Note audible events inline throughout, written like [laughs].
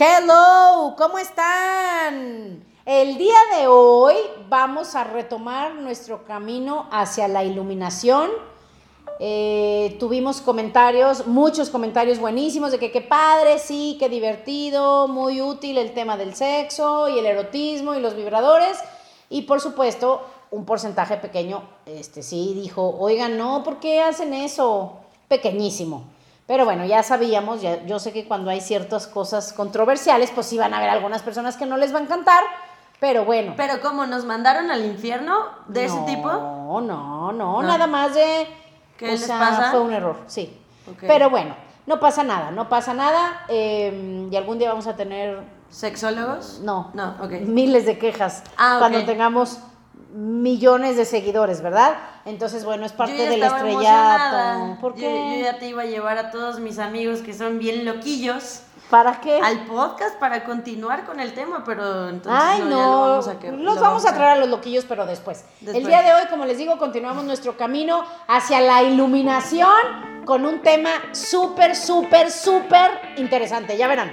Hello, ¿cómo están? El día de hoy vamos a retomar nuestro camino hacia la iluminación. Eh, tuvimos comentarios, muchos comentarios buenísimos de que qué padre, sí, qué divertido, muy útil el tema del sexo y el erotismo y los vibradores. Y por supuesto, un porcentaje pequeño, este sí, dijo, oigan, no, ¿por qué hacen eso? Pequeñísimo. Pero bueno, ya sabíamos, ya, yo sé que cuando hay ciertas cosas controversiales, pues sí van a haber algunas personas que no les va a encantar, pero bueno. Pero como nos mandaron al infierno de ese tipo. No, no, no, nada más de... ¿Qué o les sea, pasa? Fue un error, sí. Pero bueno, no pasa nada, no pasa nada. eh, y algún día vamos a tener, ¿Sexólogos? no, No, ok. miles de quejas Ah, ok. cuando tengamos millones de seguidores, ¿verdad? Entonces, bueno, es parte yo del estrellato. ¿Por Yo- qué? Yo, ya te iba a llevar a todos mis amigos que son bien loquillos ¿Para qué? al podcast para continuar con el tema, pero entonces Ay, no, no, ya lo vamos a que- los lo vamos a traer a los loquillos, pero después. El Después. día de hoy, como les digo, continuamos nuestro camino hacia la iluminación con un tema súper, súper, súper interesante. Ya verán.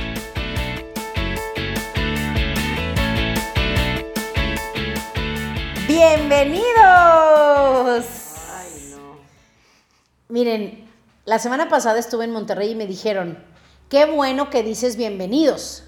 Bienvenidos. Ay, no. Miren, la semana pasada estuve en Monterrey y me dijeron, qué bueno que dices bienvenidos.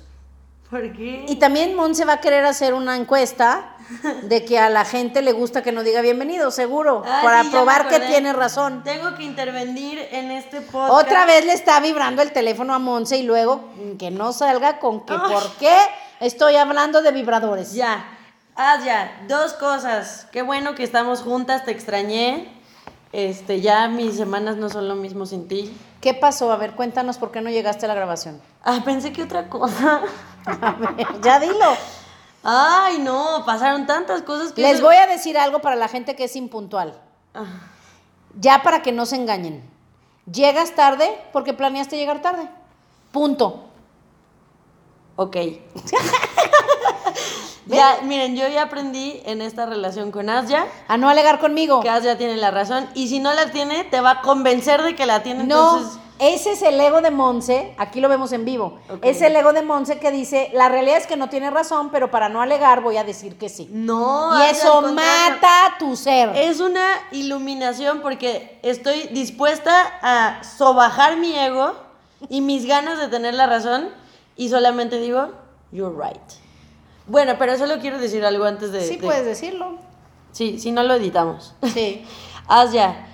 ¿Por qué? Y también Monse va a querer hacer una encuesta de que a la gente le gusta que no diga bienvenido, seguro, Ah, para sí, probar que tiene razón. Tengo que intervenir en este podcast. Otra vez le está vibrando el teléfono a Monse y luego que no salga con que Ay. por qué estoy hablando de vibradores. Ya. Ah, ya. Dos cosas. Qué bueno que estamos juntas, te extrañé. Este, ya mis semanas no son lo mismo sin ti. ¿Qué pasó? A ver, cuéntanos por qué no llegaste a la grabación. Ah, pensé que otra cosa. [laughs] A ver, ya dilo. Ay, no, pasaron tantas cosas que. Les voy a decir algo para la gente que es impuntual. Ah, Ya para que no se engañen. Llegas tarde porque planeaste llegar tarde. Punto. ok. [laughs] ya, miren, yo ya aprendí en esta relación con Asia A no alegar conmigo. que Asia tiene la razón. Y si no la tiene, te va a convencer de que la tiene. No, Entonces, ese es el ego de Monse, aquí lo vemos en vivo. Ok. Es el ego de Monse que dice, la realidad es que no tiene razón, pero para no alegar voy a decir que sí. no. y eso mata tu ser. Es una iluminación porque estoy dispuesta a sobajar mi ego y mis ganas de tener la razón y solamente digo, you're right. Bueno, pero solo quiero decir algo antes de... sí de- puedes decirlo. Sí, si no lo editamos. [laughs] Sí. Asia,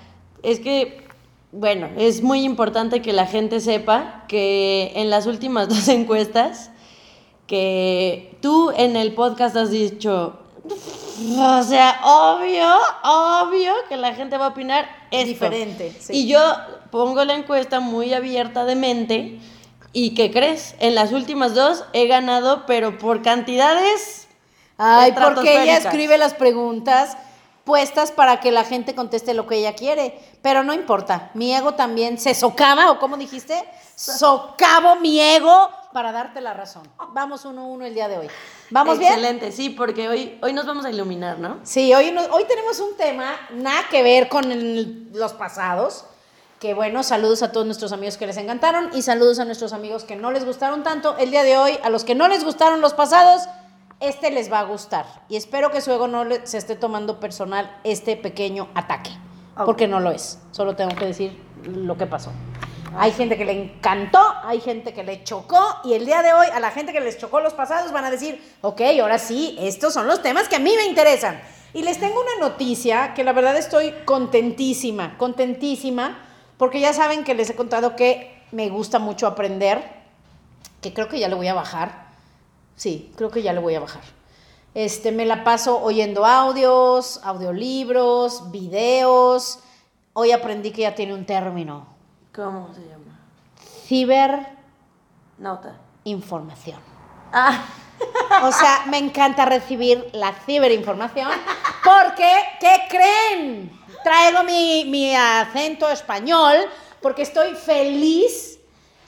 es que, bueno, es muy importante que la gente sepa que en las últimas [laughs] dos encuestas, que tú en el podcast has dicho, o sea, obvio, obvio que la gente va a opinar esto. Diferente, sí. Y yo pongo la encuesta muy abierta de mente. ¿Y qué crees? En las últimas dos he ganado, pero por cantidades Ay, porque ella escribe las preguntas puestas para que la gente conteste lo que ella quiere. Pero no importa, mi ego también se socava, o como dijiste, socavo mi ego para darte la razón. Vamos uno a uno el día de hoy. ¿Vamos bien? Excelente, sí, porque hoy, hoy nos vamos a iluminar, ¿no? Sí, hoy, no- hoy tenemos un tema nada que ver con el- los pasados. Que bueno, saludos a todos nuestros amigos que les encantaron y saludos a nuestros amigos que no les gustaron tanto. El día de hoy, a los que no les gustaron los pasados, este les va a gustar. Y espero que su ego no le- se esté tomando personal este pequeño ataque. Porque no lo es. Solo tengo que decir lo que pasó. Hay gente que le encantó, hay gente que le chocó y el día de hoy a la gente que les chocó los pasados van a decir, ok, ahora sí, estos son los temas que a mí me interesan. Y les tengo una noticia que la verdad estoy contentísima, contentísima, porque ya saben que les he contado que me gusta mucho aprender, que creo que ya le voy a bajar. Sí, creo que ya le voy a bajar. Este, me la paso oyendo audios, audiolibros, videos. Hoy aprendí que ya tiene un término. ¿Cómo se llama? Ciberinformación. Ah, O sea, me encanta recibir la ciberinformación [laughs] Porque, ¿qué creen? Traigo mi, mi acento español porque estoy feliz.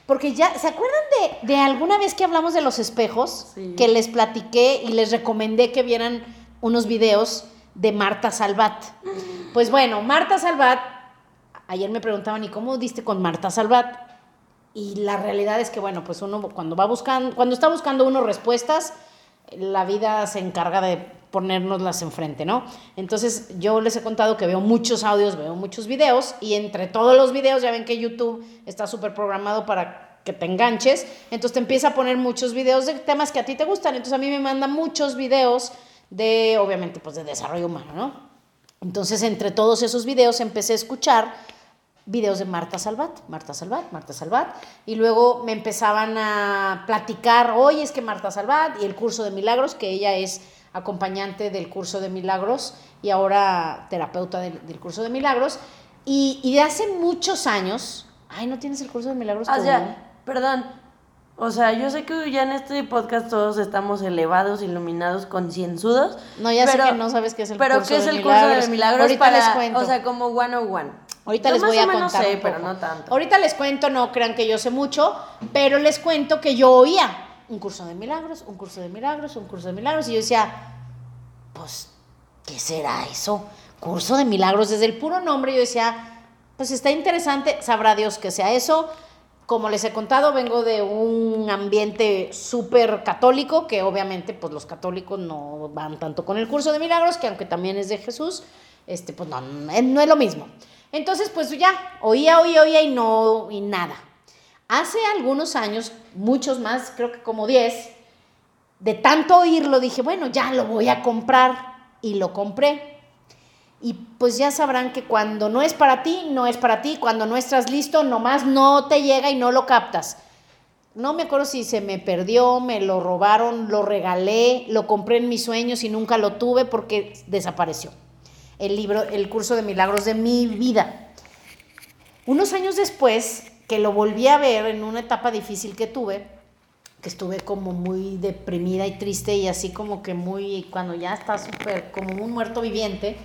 Porque ya, ¿se acuerdan de, de alguna vez que hablamos de los espejos? Sí. Que les platiqué y les recomendé que vieran unos videos de Marta Salvat. Pues bueno, Marta Salvat, ayer me preguntaban, ¿y cómo diste con Marta Salvat? Y la realidad es que, bueno, pues uno cuando va buscando, cuando está buscando uno respuestas, la vida se encarga de ponérnoslas enfrente, ¿no? Entonces yo les he contado que veo muchos audios, veo muchos videos y entre todos los videos ya ven que YouTube está súper programado para que te enganches, entonces te empieza a poner muchos videos de temas que a ti te gustan, entonces a mí me manda muchos videos de, obviamente, pues de desarrollo humano, ¿no? Entonces entre todos esos videos empecé a escuchar videos de Marta Salvat, Marta Salvat, Marta Salvat, y luego me empezaban a platicar, oye, es que Marta Salvat y el curso de milagros, que ella es acompañante del curso de milagros y ahora terapeuta del, del curso de milagros, y, y, de hace muchos años, ay, ¿no tienes el curso de milagros? O tú, sea, no? perdón. O sea, yo sé que ya en este podcast todos estamos elevados, iluminados, concienzudos. No, ya pero- sé que no sabes qué es el pero curso ¿qué es de el milagros. curso de milagros Ahorita para, les cuento. O sea, como one on one. Ahorita Yo les voy a contar sé, un pero poco. no tanto. Ahorita les cuento, no crean que yo sé mucho, pero les cuento que yo oía un curso de milagros, un curso de milagros, un curso de milagros, y yo decía, pues, ¿qué será eso? Curso de milagros, desde el puro nombre yo decía, pues está interesante, sabrá Dios que sea eso. Como les he contado, vengo de un ambiente súper católico, que obviamente pues los católicos no van tanto con el curso de milagros, que aunque también es de Jesús, este, pues no, no es- no es lo mismo. Entonces, pues ya, oía, oía, oía y no, y nada. Hace algunos años, muchos más, creo que como 10, de tanto oírlo dije, bueno, ya lo voy a comprar y lo compré. Y pues ya sabrán que cuando no es para ti, no es para ti, cuando no estás listo, nomás no te llega y no lo captas. No me acuerdo si se me perdió, me lo robaron, lo regalé, lo compré en mis sueños y nunca lo tuve porque desapareció. El libro, el curso de milagros de mi vida. Unos años después, que lo volví a ver en una etapa difícil que tuve, que estuve como muy deprimida y triste y así como que muy, cuando ya está súper, como un muerto viviente,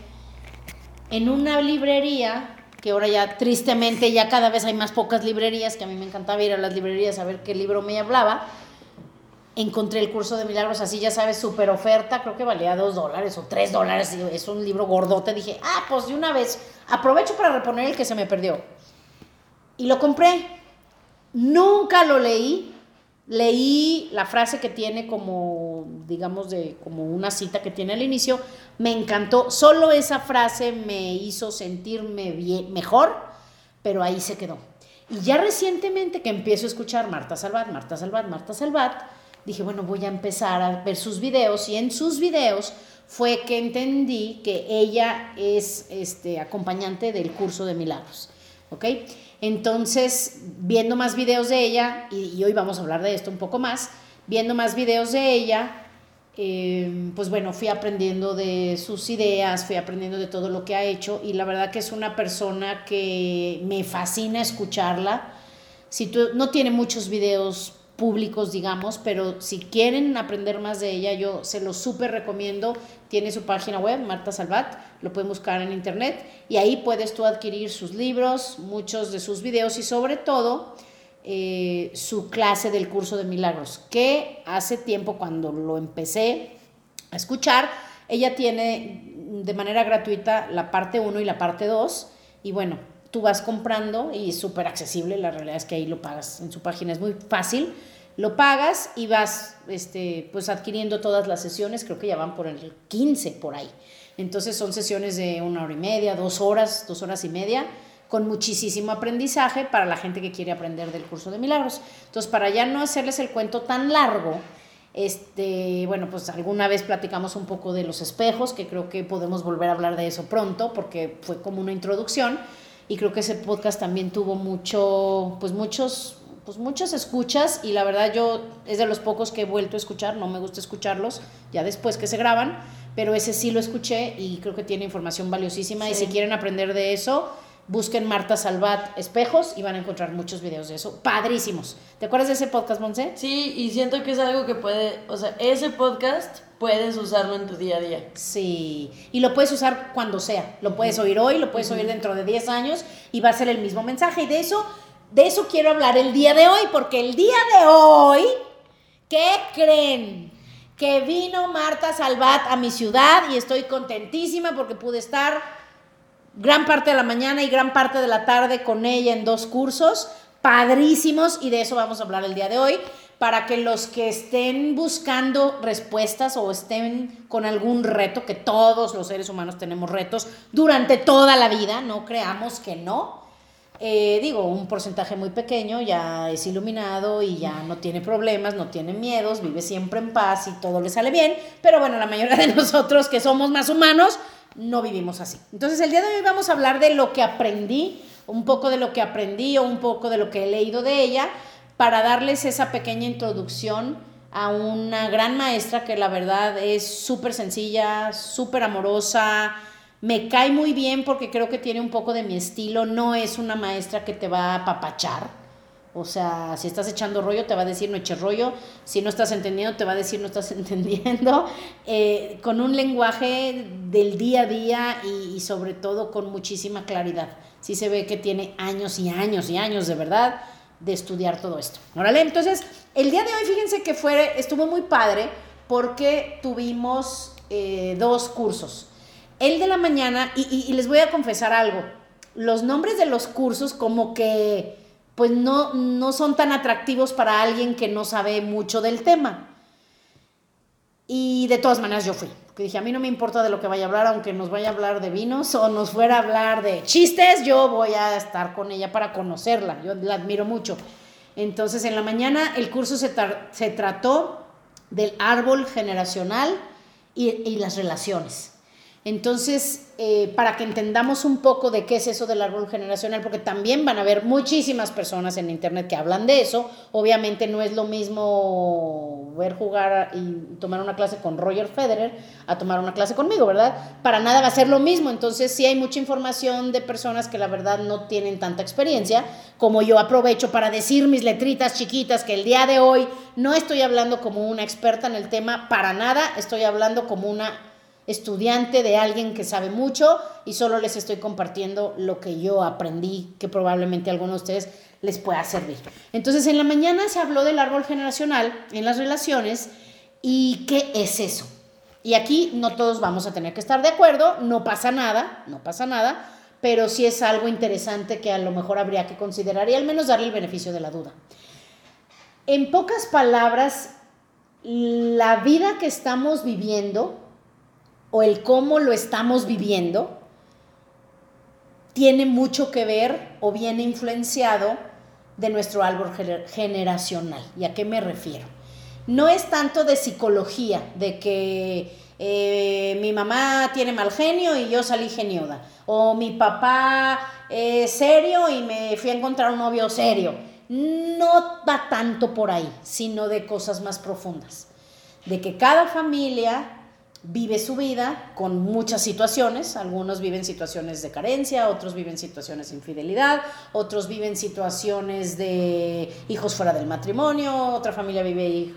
en una librería, que ahora ya tristemente ya cada vez hay más pocas librerías, que a mí me encantaba ir a las librerías a ver qué libro me hablaba, encontré el curso de milagros así, ya sabes, súper oferta, creo que valía dos dólares o tres dólares, es un libro gordote, dije, ah, pues de una vez, aprovecho para reponer el que se me perdió. Y lo compré. Nunca lo leí. Leí la frase que tiene como, digamos, de como una cita que tiene al inicio. Me encantó. Solo esa frase me hizo sentirme bien, mejor, pero ahí se quedó. Y ya recientemente que empiezo a escuchar Marta Salvat, Marta Salvat, Marta Salvat, dije, bueno, voy a empezar a ver sus videos y en sus videos fue que entendí que ella es este, acompañante del curso de milagros. ¿Ok? Entonces, viendo más videos de ella, y, hoy vamos a hablar de esto un poco más, viendo más videos de ella, eh, pues bueno, fui aprendiendo de sus ideas, fui aprendiendo de todo lo que ha hecho y la verdad que es una persona que me fascina escucharla. Si tú, no tiene muchos videos públicos, digamos, pero si quieren aprender más de ella, yo se lo súper recomiendo. Tiene su página web, Marta Salvat, lo pueden buscar en internet y ahí puedes tú adquirir sus libros, muchos de sus videos y sobre todo eh, su clase del curso de milagros, que hace tiempo cuando lo empecé a escuchar, ella tiene de manera gratuita la parte 1 y la parte 2 y bueno, tú vas comprando y es súper accesible, la realidad es que ahí lo pagas en su página, es muy fácil, lo pagas y vas este, pues adquiriendo todas las sesiones, creo que ya van por el 15 por ahí. Entonces son sesiones de una hora y media, dos horas, dos horas y media, con muchísimo aprendizaje para la gente que quiere aprender del curso de milagros. Entonces, para ya no hacerles el cuento tan largo, este, bueno, pues alguna vez platicamos un poco de los espejos, que creo que podemos volver a hablar de eso pronto, porque fue como una introducción, y creo que ese podcast también tuvo mucho, pues muchos, pues muchas escuchas, y la verdad yo es de los pocos que he vuelto a escuchar, no me gusta escucharlos ya después que se graban, pero ese sí lo escuché y creo que tiene información valiosísima, y si quieren aprender de eso, busquen Marta Salvat Espejos y van a encontrar muchos videos de eso, padrísimos. ¿Te acuerdas de ese podcast, Monse? Sí, y siento que es algo que puede, o sea, ese podcast puedes usarlo en tu día a día. Sí, y lo puedes usar cuando sea. Lo puedes oír hoy, lo puedes oír dentro de 10 años y va a ser el mismo mensaje. Y de eso, de eso quiero hablar el día de hoy, porque el día de hoy, ¿qué creen? Que vino Marta Salvat a mi ciudad y estoy contentísima porque pude estar gran parte de la mañana y gran parte de la tarde con ella en dos cursos padrísimos y de eso vamos a hablar el día de hoy para que los que estén buscando respuestas o estén con algún reto, que todos los seres humanos tenemos retos durante toda la vida, no creamos que no. Eh, digo, un porcentaje muy pequeño ya es iluminado y ya no tiene problemas, no tiene miedos, vive siempre en paz y todo le sale bien, pero bueno, la mayoría de [laughs] nosotros que somos más humanos no vivimos así. Entonces el día de hoy vamos a hablar de lo que aprendí, un poco de lo que aprendí o un poco de lo que he leído de ella para darles esa pequeña introducción a una gran maestra que la verdad es súper sencilla, súper amorosa, me cae muy bien porque creo que tiene un poco de mi estilo, no es una maestra que te va a papachar, o sea, si estás echando rollo te va a decir no eches rollo, si no estás entendiendo te va a decir no estás [laughs] entendiendo, eh, con un lenguaje del día a día y, sobre todo con muchísima claridad. Sí se ve que tiene años y años y años de verdad de estudiar todo esto. Órale, entonces, el día de hoy, fíjense que fue, estuvo muy padre porque tuvimos eh, dos cursos. El de la mañana, y, les voy a confesar algo, los nombres de los cursos como que pues no, no son tan atractivos para alguien que no sabe mucho del tema. Y de todas maneras yo fui que dije, a mí no me importa de lo que vaya a hablar, aunque nos vaya a hablar de vinos o nos fuera a hablar de chistes, yo voy a estar con ella para conocerla, yo la admiro mucho. Entonces en la mañana el curso se, se trató del árbol generacional y, y las relaciones. Entonces, eh, para que entendamos un poco de qué es eso del árbol generacional, porque también van a haber muchísimas personas en Internet que hablan de eso, obviamente no es lo mismo ver jugar y tomar una clase con Roger Federer a tomar una clase conmigo, ¿verdad? Para nada va a ser lo mismo, entonces sí hay mucha información de personas que la verdad no tienen tanta experiencia, como yo aprovecho para decir mis letritas chiquitas que el día de hoy no estoy hablando como una experta en el tema, para nada, estoy hablando como una estudiante de alguien que sabe mucho y solo les estoy compartiendo lo que yo aprendí, que probablemente a algunos de ustedes les pueda servir. Entonces, en la mañana se habló del árbol generacional en las relaciones y qué es eso. Y aquí no todos vamos a tener que estar de acuerdo, no pasa nada, no pasa nada, pero sí es algo interesante que a lo mejor habría que considerar y al menos darle el beneficio de la duda. En pocas palabras, la vida que estamos viviendo o el cómo lo estamos viviendo tiene mucho que ver o viene influenciado de nuestro árbol generacional. ¿Y a qué me refiero? No es tanto de psicología, de que eh, mi mamá tiene mal genio y yo salí genioda, o mi papá es serio y me fui a encontrar un novio serio. No va tanto por ahí, sino de cosas más profundas. De que cada familia vive su vida con muchas situaciones. Algunos viven situaciones de carencia, otros viven situaciones de infidelidad, otros viven situaciones de hijos fuera del matrimonio, otra familia vive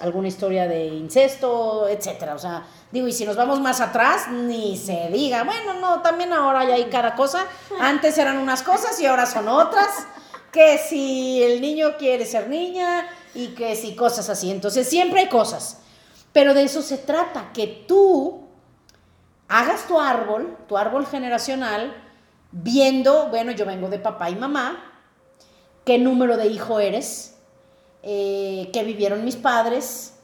alguna historia de incesto, etcétera. O sea, digo, y si nos vamos más atrás, ni se diga. Bueno, no, también ahora ya hay cada cosa. Antes eran unas cosas y ahora son otras. Que si el niño quiere ser niña y que si cosas así. Entonces, siempre hay cosas. Pero de eso se trata, que tú hagas tu árbol, tu árbol generacional, viendo, bueno, yo vengo de papá y mamá, qué número de hijo eres, eh, qué vivieron mis padres,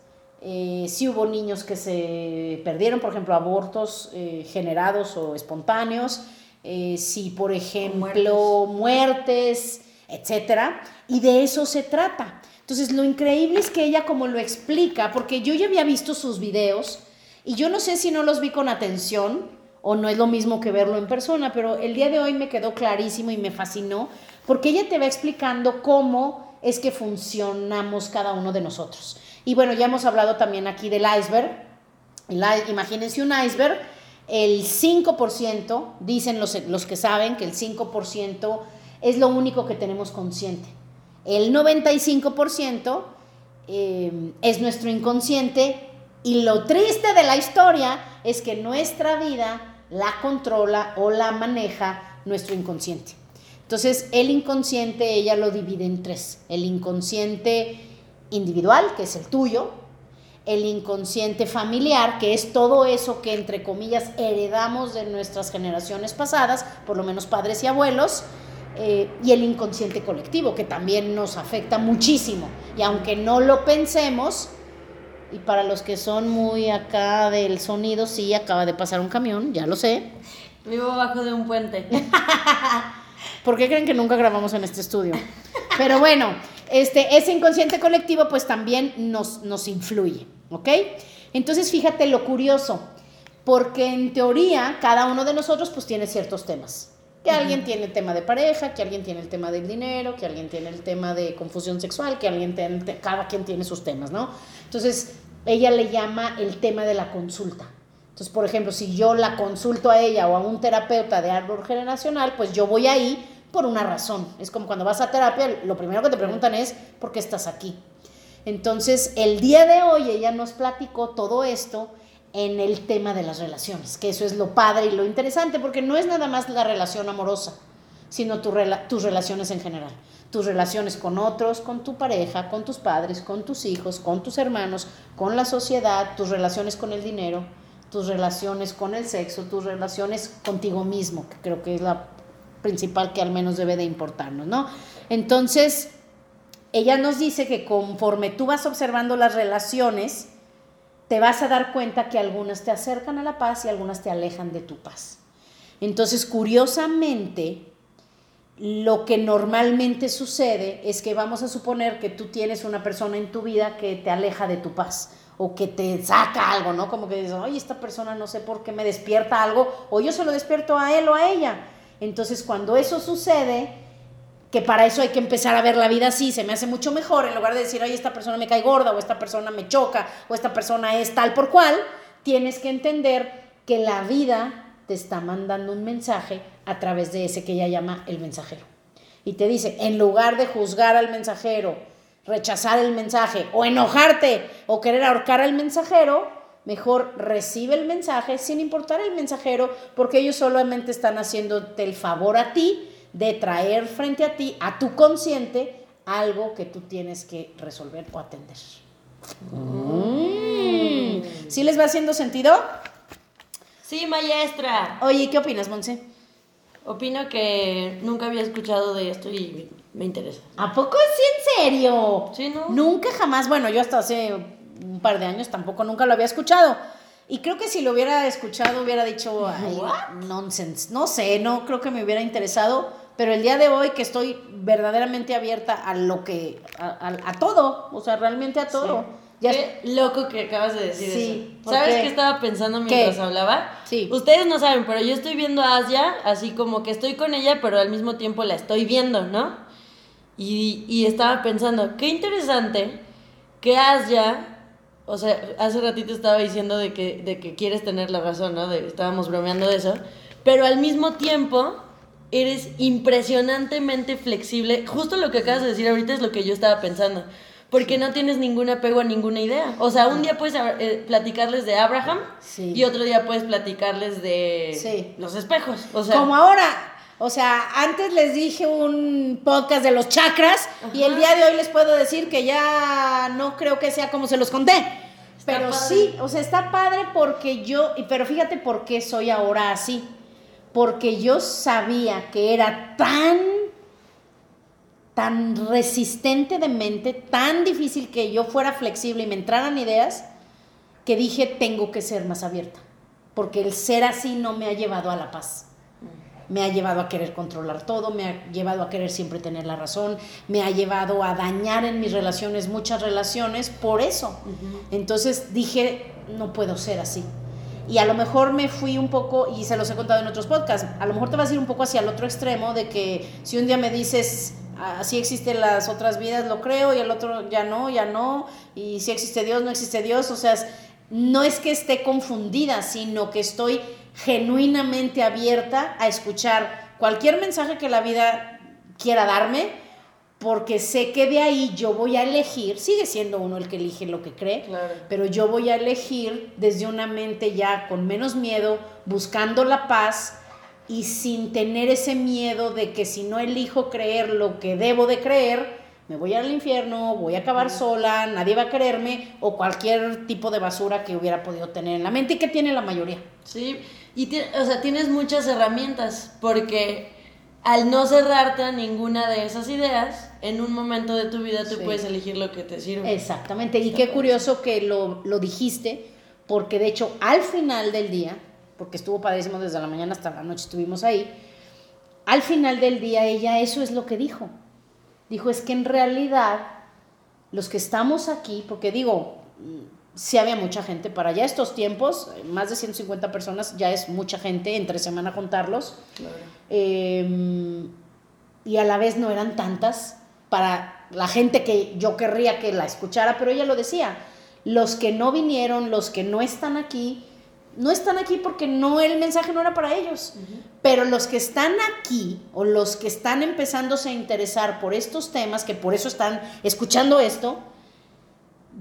eh, si hubo niños que se perdieron, por ejemplo, abortos eh, generados o espontáneos, si, por ejemplo, muertes, etcétera, y de eso se trata. Entonces, lo increíble es que ella como lo explica, porque yo ya había visto sus videos y yo no sé si no los vi con atención o no es lo mismo que verlo en persona, pero el día de hoy me quedó clarísimo y me fascinó, porque ella te va explicando cómo es que funcionamos cada uno de nosotros. Y bueno, ya hemos hablado también aquí del iceberg. imagínense un iceberg el 5%, dicen los, los que saben que el 5% es lo único que tenemos consciente. El 95% eh, es nuestro inconsciente y lo triste de la historia es que nuestra vida la controla o la maneja nuestro inconsciente. Entonces, el inconsciente ella lo divide en tres. El inconsciente individual, que es el tuyo, el inconsciente familiar, que es todo eso que entre comillas heredamos de nuestras generaciones pasadas, por lo menos padres y abuelos, eh, y el inconsciente colectivo, que también nos afecta muchísimo. Y aunque no lo pensemos, y para los que son muy acá del sonido, sí, acaba de pasar un camión, ya lo sé. Vivo abajo de un puente. [laughs] ¿Por qué creen que nunca grabamos en este estudio? Pero bueno, este, ese inconsciente colectivo pues también nos, nos influye, ¿ok? Entonces fíjate lo curioso, porque en teoría cada uno de nosotros pues tiene ciertos temas. Que alguien tiene el tema de pareja, que alguien tiene el tema del dinero, que alguien tiene el tema de confusión sexual, que alguien tiene, cada quien tiene sus temas, ¿no? Entonces, ella le llama el tema de la consulta. Entonces, por ejemplo, si yo la consulto a ella o a un terapeuta de árbol generacional, pues yo voy ahí por una razón. Es como cuando vas a terapia, lo primero que te preguntan es, ¿por qué estás aquí? Entonces, el día de hoy ella nos platicó todo esto en el tema de las relaciones, que eso es lo padre y lo interesante, porque no es nada más la relación amorosa, sino tus relaciones en general. Tus relaciones con otros, con tu pareja, con tus padres, con tus hijos, con tus hermanos, con la sociedad, tus relaciones con el dinero, tus relaciones con el sexo, tus relaciones contigo mismo, que creo que es la principal que al menos debe de importarnos, ¿no? Entonces, ella nos dice que conforme tú vas observando las relaciones, te vas a dar cuenta que algunas te acercan a la paz y algunas te alejan de tu paz. Entonces, curiosamente, lo que normalmente sucede es que vamos a suponer que tú tienes una persona en tu vida que te aleja de tu paz o que te saca algo, ¿no? Como que dices, oye, esta persona no sé por qué me despierta algo, o yo se lo despierto a él o a ella. Entonces, cuando eso sucede, que para eso hay que empezar a ver la vida así, se me hace mucho mejor, en lugar de decir, oye, esta persona me cae gorda, o esta persona me choca, o esta persona es tal por cual, tienes que entender que la vida te está mandando un mensaje a través de ese que ella llama el mensajero. Y te dice, en lugar de juzgar al mensajero, rechazar el mensaje, o enojarte, o querer ahorcar al mensajero, mejor recibe el mensaje sin importar el mensajero, porque ellos solamente están haciéndote el favor a ti de traer frente a ti, a tu consciente, algo que tú tienes que resolver o atender. Mm. ¿Sí les va haciendo sentido? Sí, maestra. Oye, ¿qué opinas, Monse? Opino que nunca había escuchado de esto y me interesa. ¿A poco sí, en serio? Sí, ¿no? Nunca jamás, bueno, yo hasta hace un par de años tampoco nunca lo había escuchado. Y creo que si lo hubiera escuchado hubiera dicho, ay, [laughs] nonsense. No sé, no creo que me hubiera interesado pero el día de hoy que estoy verdaderamente abierta a lo que, a, todo, o sea, realmente a todo. Ya Qué loco que acabas de decir sí, eso. ¿Sabes qué? estaba pensando mientras hablaba? Sí. Ustedes no saben, pero yo estoy viendo a Asia, así como que estoy con ella, pero al mismo tiempo la estoy viendo, ¿no? Y, y estaba pensando, qué interesante que Asia, o sea, hace ratito estaba diciendo de que, de que quieres tener la razón, ¿no? De, estábamos bromeando de eso, pero al mismo tiempo eres impresionantemente flexible. Justo lo que acabas de decir ahorita es lo que yo estaba pensando. Porque no tienes ningún apego a ninguna idea. O sea, un día puedes eh, platicarles de Abraham y otro día puedes platicarles de los espejos. O sea, Como ahora. O sea, antes les dije un podcast de los chakras y el día de hoy les puedo decir que ya no creo que sea como se los conté. pero sí, o sea, está padre porque yo, pero fíjate por qué soy ahora así porque yo sabía que era tan, tan resistente de mente, tan difícil que yo fuera flexible y me entraran ideas, que dije, tengo que ser más abierta, porque el ser así no me ha llevado a la paz. Me ha llevado a querer controlar todo, me ha llevado a querer siempre tener la razón, me ha llevado a dañar en mis relaciones muchas relaciones por eso. Entonces dije, no puedo ser así y a lo mejor me fui un poco, y se los he contado en otros podcasts, a lo mejor te vas a ir un poco hacia el otro extremo de que si un día me dices, así existen las otras vidas, lo creo, y el otro ya no, ya no, y si existe Dios, no existe Dios, o sea, no es que esté confundida, sino que estoy genuinamente abierta a escuchar cualquier mensaje que la vida quiera darme, porque sé que de ahí yo voy a elegir, sigue siendo uno el que elige lo que cree, pero yo voy a elegir desde una mente ya con menos miedo, buscando la paz y sin tener ese miedo de que si no elijo creer lo que debo de creer, me voy al infierno, voy a acabar sola, nadie va a quererme o cualquier tipo de basura que hubiera podido tener en la mente y que tiene la mayoría. Sí, y o sea, tienes muchas herramientas porque al no cerrarte a ninguna de esas ideas, en un momento de tu vida tú puedes elegir lo que te sirve. Exactamente, y qué curioso que lo, lo, dijiste, porque de hecho al final del día, porque estuvo padrísimo desde la mañana hasta la noche, estuvimos ahí, al final del día ella eso es lo que dijo. Dijo, es que en realidad los que estamos aquí, porque digo, sí había mucha gente para ya estos tiempos, más de 150 personas, ya es mucha gente, entre semana contarlos. Claro. Em, y a la vez no eran tantas para la gente que yo querría que la escuchara, pero ella lo decía, los que no vinieron, los que no están aquí, no están aquí porque no el mensaje no era para ellos, pero los que están aquí o los que están empezándose a interesar por estos temas, que por eso están escuchando esto,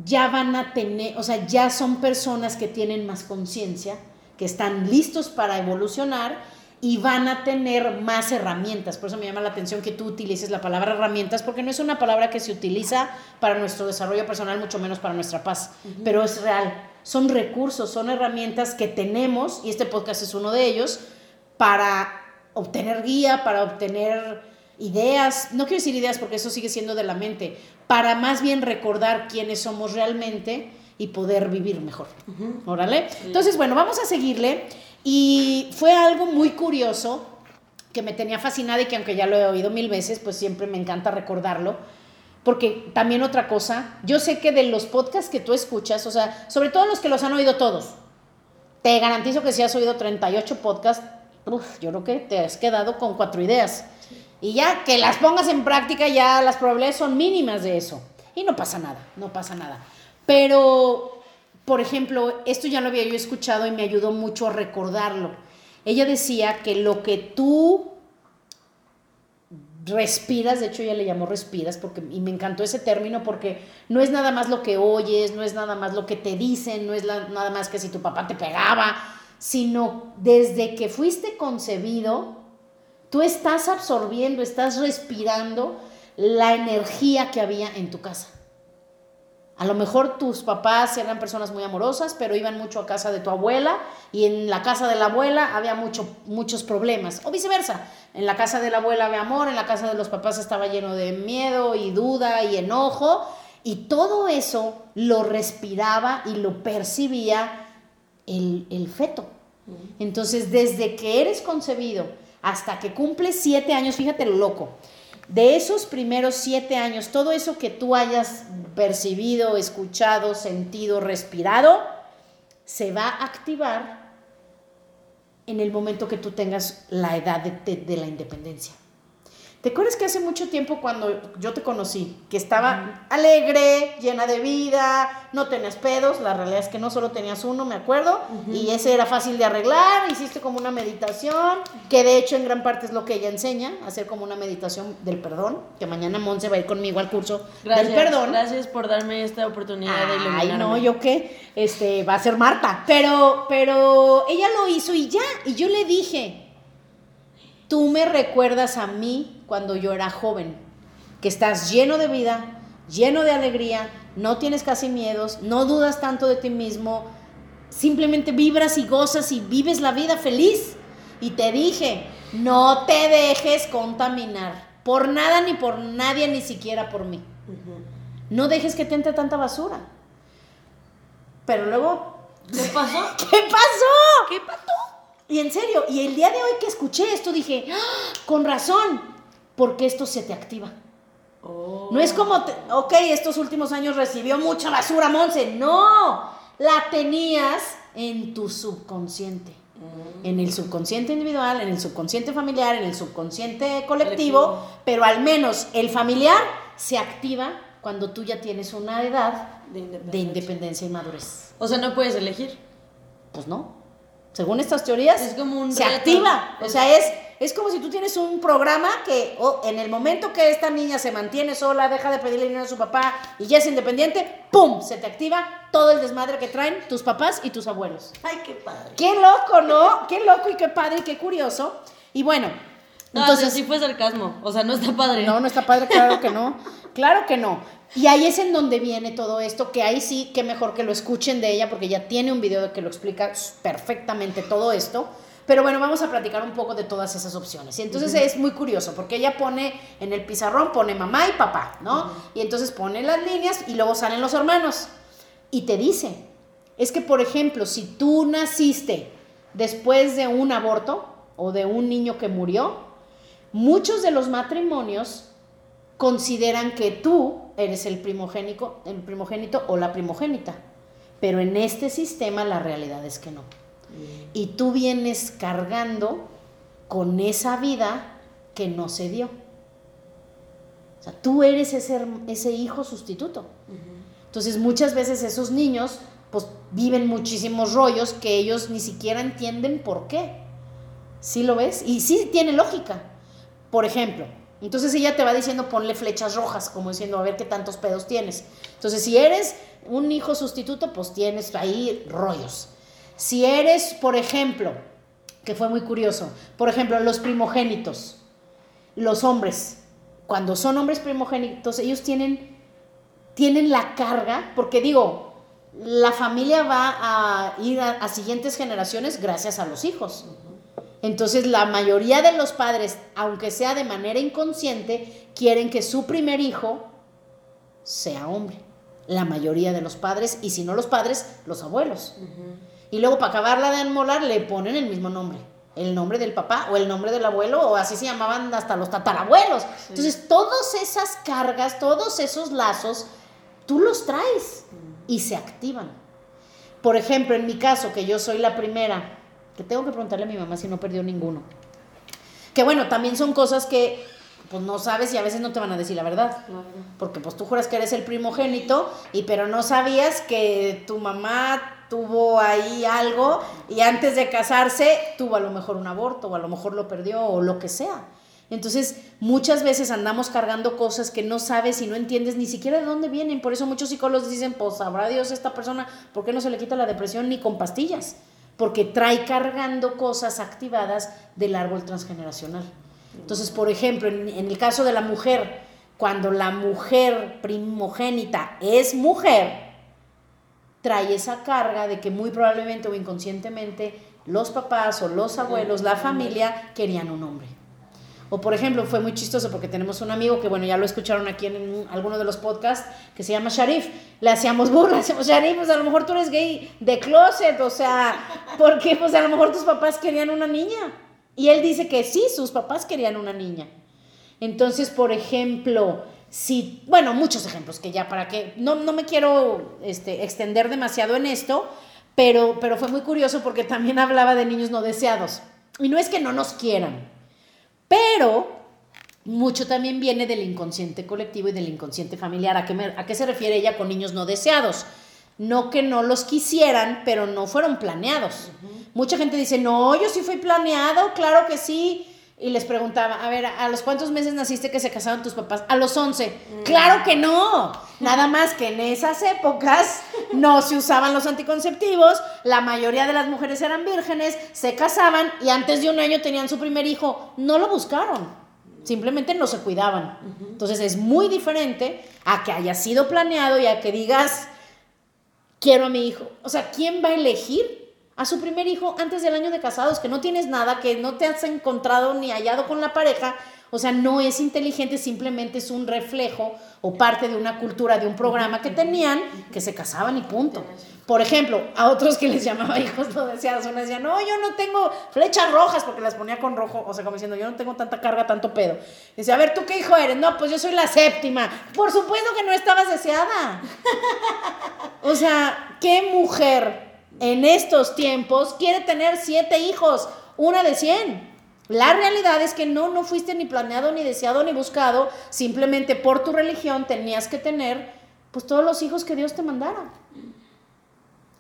ya van a tener, o sea, ya son personas que tienen más conciencia, que están listos para evolucionar y van a tener más herramientas. Por eso me llama la atención que tú utilices la palabra herramientas, porque no es una palabra que se utiliza para nuestro desarrollo personal, mucho menos para nuestra paz, pero es real. Son recursos, son herramientas que tenemos, y este podcast es uno de ellos, para obtener guía, para obtener ideas, no quiero decir ideas porque eso sigue siendo de la mente, para más bien recordar quiénes somos realmente y poder vivir mejor. Órale. Entonces, bueno, vamos a seguirle. Y fue algo muy curioso que me tenía fascinada y que aunque ya lo he oído mil veces, pues siempre me encanta recordarlo. Porque también otra cosa, yo sé que de los podcasts que tú escuchas, o sea, sobre todo los que los han oído todos, te garantizo que si has oído 38 podcasts, yo creo que te has quedado con cuatro ideas. Y ya que las pongas en práctica, ya las probabilidades son mínimas de eso. Y no pasa nada, no pasa nada. Pero por ejemplo, esto ya lo había yo escuchado y me ayudó mucho a recordarlo. Ella decía que lo que tú respiras, de hecho ella le llamó respiras, porque, y me encantó ese término porque no es nada más lo que oyes, no es nada más lo que te dicen, no es nada más que si tu papá te pegaba, sino desde que fuiste concebido, tú estás absorbiendo, estás respirando la energía que había en tu casa. A lo mejor tus papás eran personas muy amorosas, pero iban mucho a casa de tu abuela y en la casa de la abuela había mucho, muchos problemas. O viceversa, en la casa de la abuela había amor, en la casa de los papás estaba lleno de miedo y duda y enojo. Y todo eso lo respiraba y lo percibía el, el feto. Entonces, desde que eres concebido hasta que cumples siete años, fíjate lo loco, de esos primeros siete años, todo eso que tú hayas percibido, escuchado, sentido, respirado, se va a activar en el momento que tú tengas la edad de, la independencia. ¿Te acuerdas que hace mucho tiempo cuando yo te conocí, que estaba alegre, llena de vida, no tenías pedos, la realidad es que no solo tenías uno, me acuerdo, y ese era fácil de arreglar, hiciste como una meditación, que de hecho en gran parte es lo que ella enseña, hacer como una meditación del perdón, que mañana Monse va a ir conmigo al curso del perdón. Gracias por darme esta oportunidad de iluminarme. Ay, no, yo qué, este, va a ser Marta, pero, pero ella lo hizo y ya, y yo le dije, Tú me recuerdas a mí cuando yo era joven, que estás lleno de vida, lleno de alegría, no tienes casi miedos, no dudas tanto de ti mismo, simplemente vibras y gozas y vives la vida feliz. Y te dije, no te dejes contaminar por nada ni por nadie, ni siquiera por mí. No dejes que te entre tanta basura. Pero luego... ¿Qué pasó? [laughs] ¿Qué pasó? ¿Qué pasó? Y en serio, y el día de hoy que escuché esto dije, ¡Ah! con razón, porque esto se te activa. Oh. No es como, ok, estos últimos años recibió mucha basura, Monse. No, la tenías en tu subconsciente. Mm. En el subconsciente individual, en el subconsciente familiar, en el subconsciente colectivo, pero al menos el familiar se activa cuando tú ya tienes una edad de independencia y madurez. O sea, no puedes elegir. Pues no según estas teorías, Es como un se reto. activa. O sea, es, es como si tú tienes un programa que oh, en el momento que esta niña se mantiene sola, deja de pedirle dinero a su papá y ya es independiente, ¡pum! Se te activa todo el desmadre que traen tus papás y tus abuelos. Ay, qué padre. Qué loco, ¿no? Qué loco y qué padre y qué curioso. Y bueno, No, entonces... entonces sí fue sarcasmo. O sea, no está padre. No, no está padre, claro que no. [laughs] Claro que no. Y ahí es en donde viene todo esto, que ahí sí, que mejor que lo escuchen de ella, porque ya tiene un video que lo explica perfectamente todo esto. Pero bueno, vamos a platicar un poco de todas esas opciones. Y entonces es muy curioso, porque ella pone en el pizarrón, pone mamá y papá, ¿no? Y entonces pone las líneas y luego salen los hermanos. Y te dice, es que por ejemplo, si tú naciste después de un aborto o de un niño que murió, muchos de los matrimonios consideran que tú eres el primogénico, el primogénito o la primogénita. Pero en este sistema la realidad es que no. Y tú vienes cargando con esa vida que no se dio. O sea, tú eres ese, ese hijo sustituto. Entonces muchas veces esos niños pues viven muchísimos rollos que ellos ni siquiera entienden por qué. ¿Sí lo ves? Y sí tiene lógica. Por ejemplo, entonces ella te va diciendo ponle flechas rojas, como diciendo a ver qué tantos pedos tienes. Entonces si eres un hijo sustituto, pues tienes ahí rollos. Si eres, por ejemplo, que fue muy curioso, por ejemplo, los primogénitos, los hombres, cuando son hombres primogénitos, ellos tienen, tienen la carga, porque digo, la familia va a ir a, a siguientes generaciones gracias a los hijos. Entonces la mayoría de los padres, aunque sea de manera inconsciente, quieren que su primer hijo sea hombre. La mayoría de los padres, y si no los padres, los abuelos. Y luego para acabarla de enmolar le ponen el mismo nombre. El nombre del papá o el nombre del abuelo, o así se llamaban hasta los tatarabuelos. Entonces, todas esas cargas, todos esos lazos, tú los traes y se activan. Por ejemplo, en mi caso, que yo soy la primera, que tengo que preguntarle a mi mamá si no perdió ninguno. Que bueno, también son cosas que pues no sabes y a veces no te van a decir la verdad. Porque pues tú juras que eres el primogénito, y pero no sabías que tu mamá tuvo ahí algo y antes de casarse tuvo a lo mejor un aborto o a lo mejor lo perdió o lo que sea. Entonces, muchas veces andamos cargando cosas que no sabes y no entiendes ni siquiera de dónde vienen. Por eso muchos psicólogos dicen, pues sabrá Dios esta persona, ¿por qué no se le quita la depresión ni con pastillas? Porque trae cargando cosas activadas del árbol transgeneracional. Entonces, por ejemplo, en, en el caso de la mujer, cuando la mujer primogénita es mujer, trae esa carga de que muy probablemente o inconscientemente los papás o los abuelos, la familia, querían un hombre. O por ejemplo, fue muy chistoso porque tenemos un amigo que, bueno, ya lo escucharon aquí en un- alguno de los podcasts, que se llama Sharif. Le hacíamos burla, [laughs] le hacíamos, Sharif, pues a lo mejor tú eres gay de closet, o sea, porque pues a lo mejor tus papás querían una niña. Y él dice que sí, sus papás querían una niña. Entonces, por ejemplo, si, bueno, muchos ejemplos que ya para que, no, no me quiero este, extender demasiado en esto, pero, pero fue muy curioso porque también hablaba de niños no deseados. Y no es que no nos quieran, pero mucho también viene del inconsciente colectivo y del inconsciente familiar. ¿A qué, me- a qué se refiere ella con niños no deseados? No que no los quisieran, pero no fueron planeados. Mucha gente dice, no, yo sí fui planeado, claro que sí. Y les preguntaba, a ver, ¿a los cuántos meses naciste que se casaron tus papás? A los 11. Claro que no. Nada más que en esas épocas no se usaban los anticonceptivos, la mayoría de las mujeres eran vírgenes, se casaban y antes de un año tenían su primer hijo. No lo buscaron. Simplemente no se cuidaban. Entonces es muy diferente a que haya sido planeado y a que digas, quiero a mi hijo. O sea, ¿quién va a elegir a su primer hijo antes del año de casados? Que no tienes nada, que no te has encontrado ni hallado con la pareja. O sea, no es inteligente, simplemente es un reflejo o parte de una cultura, de un programa que tenían, que se casaban y punto. Por ejemplo, a otros que les llamaba hijos no deseados, uno decía, no, yo no tengo flechas rojas, porque las ponía con rojo, o sea, como diciendo, yo no tengo tanta carga, tanto pedo. Dice, a ver, ¿tú qué hijo eres? No, pues yo soy la séptima. Por supuesto que no estabas deseada. [laughs] O sea, ¿qué mujer en estos tiempos quiere tener siete hijos? Una de cien. La realidad es que no, no fuiste ni planeado, ni deseado, ni buscado. Simplemente por tu religión tenías que tener, pues, todos los hijos que Dios te mandara.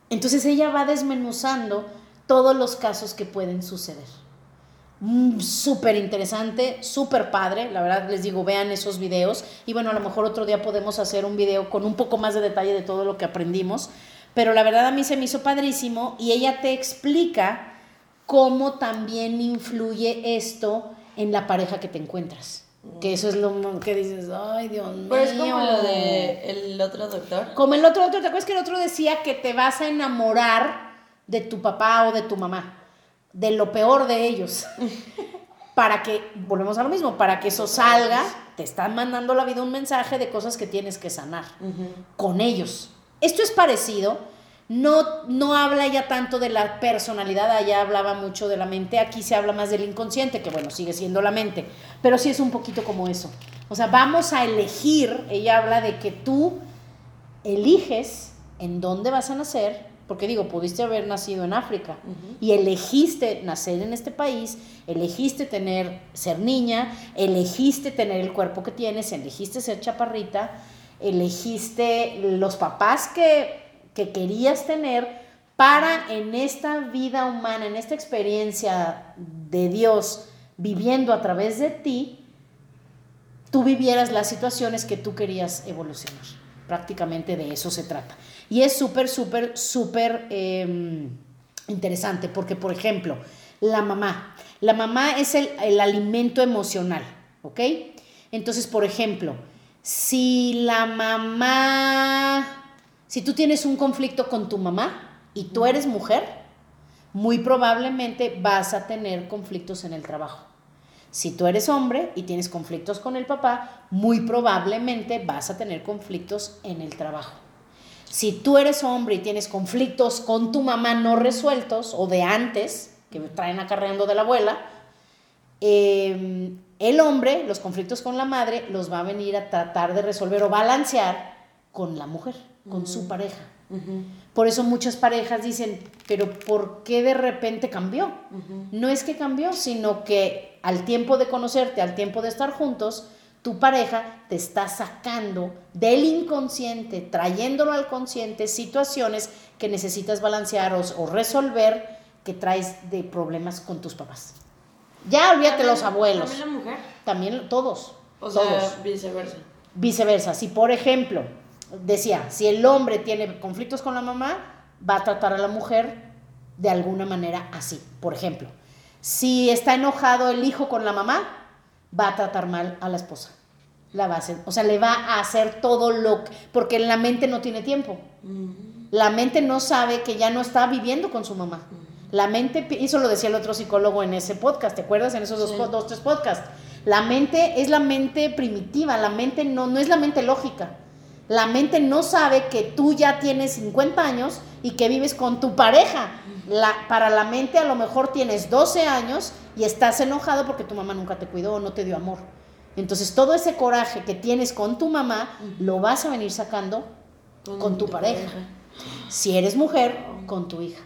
Entonces ella va desmenuzando todos los casos que pueden suceder. Mm, súper interesante, súper padre. La verdad les digo, vean esos videos. Y bueno, a lo mejor otro día podemos hacer un video con un poco más de detalle de todo lo que aprendimos. Pero la verdad a mí se me hizo padrísimo y ella te explica cómo también influye esto en la pareja que te encuentras. Que eso es lo que dices, ay Dios mío. Pero es como lo de el otro doctor. Como el otro doctor, ¿te acuerdas que el otro decía que te vas a enamorar de tu papá o de tu mamá? De lo peor de ellos. [laughs] para que, volvemos a lo mismo, para que eso salga, te están mandando la vida un mensaje de cosas que tienes que sanar con ellos. Esto es parecido, no, no habla ya tanto de la personalidad, allá hablaba mucho de la mente, aquí se habla más del inconsciente, que bueno, sigue siendo la mente, pero sí es un poquito como eso. O sea, vamos a elegir, ella habla de que tú eliges en dónde vas a nacer, porque digo, pudiste haber nacido en África y elegiste nacer en este país, elegiste tener, ser niña, elegiste tener el cuerpo que tienes, elegiste ser chaparrita, elegiste los papás que que querías tener para en esta vida humana, en esta experiencia de Dios viviendo a través de ti, tú vivieras las situaciones que tú querías evolucionar. Prácticamente de eso se trata. Y es súper, súper, súper em, interesante porque, por ejemplo, la mamá. La mamá es el, el alimento emocional, ¿ok? Entonces, por ejemplo, si la mamá si tú tienes un conflicto con tu mamá y tú eres mujer, muy probablemente vas a tener conflictos en el trabajo. Si tú eres hombre y tienes conflictos con el papá, muy probablemente vas a tener conflictos en el trabajo. Si tú eres hombre y tienes conflictos con tu mamá no resueltos o de antes, que traen acarreando de la abuela, em, el hombre, los conflictos con la madre, los va a venir a tratar de resolver o balancear con la mujer con su pareja. Por eso muchas parejas dicen, pero ¿por qué de repente cambió? No es que cambió, sino que al tiempo de conocerte, al tiempo de estar juntos, tu pareja te está sacando del inconsciente, trayéndolo al consciente, situaciones que necesitas balancear o, resolver que traes de problemas con tus papás. Ya olvídate los abuelos. ¿También la mujer? También todos. O todos. sea, viceversa. Viceversa. Si, por ejemplo, decía, si el hombre tiene conflictos con la mamá, va a tratar a la mujer de alguna manera así. Por ejemplo, si está enojado el hijo con la mamá, va a tratar mal a la esposa. La va a hacer, o sea, le va a hacer todo lo que, porque la mente no tiene tiempo. La mente no sabe que ya no está viviendo con su mamá. La mente, eso lo decía el otro psicólogo en ese podcast, ¿te acuerdas? En esos dos, dos, tres podcasts. La mente es la mente primitiva, la mente no, no es la mente lógica. La mente no sabe que tú ya tienes 50 años y que vives con tu pareja. La, para la mente a lo mejor tienes 12 años y estás enojado porque tu mamá nunca te cuidó o no te dio amor. Entonces todo ese coraje que tienes con tu mamá lo vas a venir sacando con, tu, pareja. Si eres mujer, con tu hija.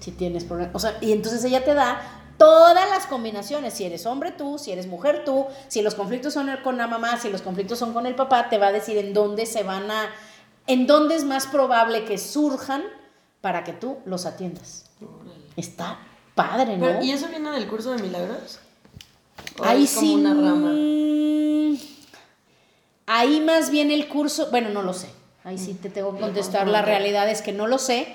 Si tienes problemas. O sea, y entonces ella te da todas las combinaciones, si eres hombre tú, si eres mujer tú, si los conflictos son con la mamá, si los conflictos son con el papá, te va a decir en dónde se van a, en dónde es más probable que surjan para que tú los atiendas. Está padre, ¿no? ¿Y eso viene del curso de milagros? Ahí sí. Una rama? Ahí más bien el curso, bueno, no lo sé. Ahí sí te tengo que contestar. La realidad es que no lo sé.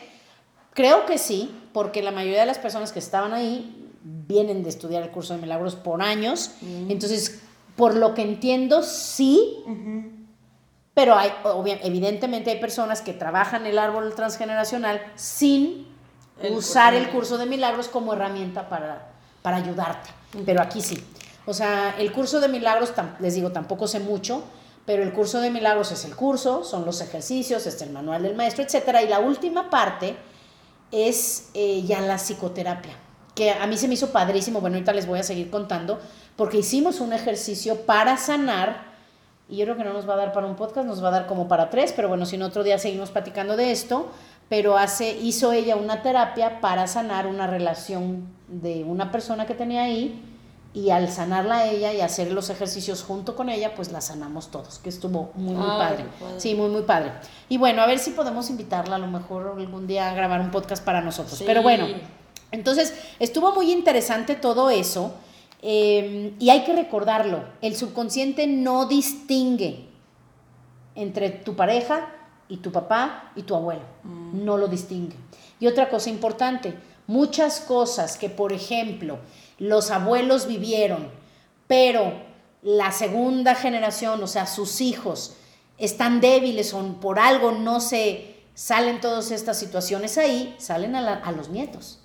Creo que sí, porque la mayoría de las personas que estaban ahí vienen de estudiar el curso de milagros por años. Mm. Entonces, por lo que entiendo, sí. Pero hay, evidentemente hay personas que trabajan el árbol transgeneracional sin usar el curso de milagros como herramienta para, para ayudarte. Pero aquí sí. O sea, el curso de milagros, les digo, tampoco sé mucho, pero el curso de milagros es el curso, son los ejercicios, es el manual del maestro, etc. Y la última parte es eh, ya la psicoterapia que a mí se me hizo padrísimo, bueno, ahorita les voy a seguir contando, porque hicimos un ejercicio para sanar, y yo creo que no nos va a dar para un podcast, nos va a dar como para tres, pero bueno, si en otro día seguimos platicando de esto, pero hace, hizo ella una terapia para sanar una relación de una persona que tenía ahí y al sanarla a ella y hacer los ejercicios junto con ella, pues la sanamos todos, que estuvo muy, muy padre. Sí, muy, muy padre. Y bueno, a ver si podemos invitarla a lo mejor algún día a grabar un podcast para nosotros. Pero bueno, entonces estuvo muy interesante todo eso eh, y hay que recordarlo, el subconsciente no distingue entre tu pareja y tu papá y tu abuelo, mm. no lo distingue. Y otra cosa importante, muchas cosas que, por ejemplo, los abuelos vivieron, pero la segunda generación, o sea, sus hijos, están débiles o por algo no se salen todas estas situaciones ahí, salen a, los nietos.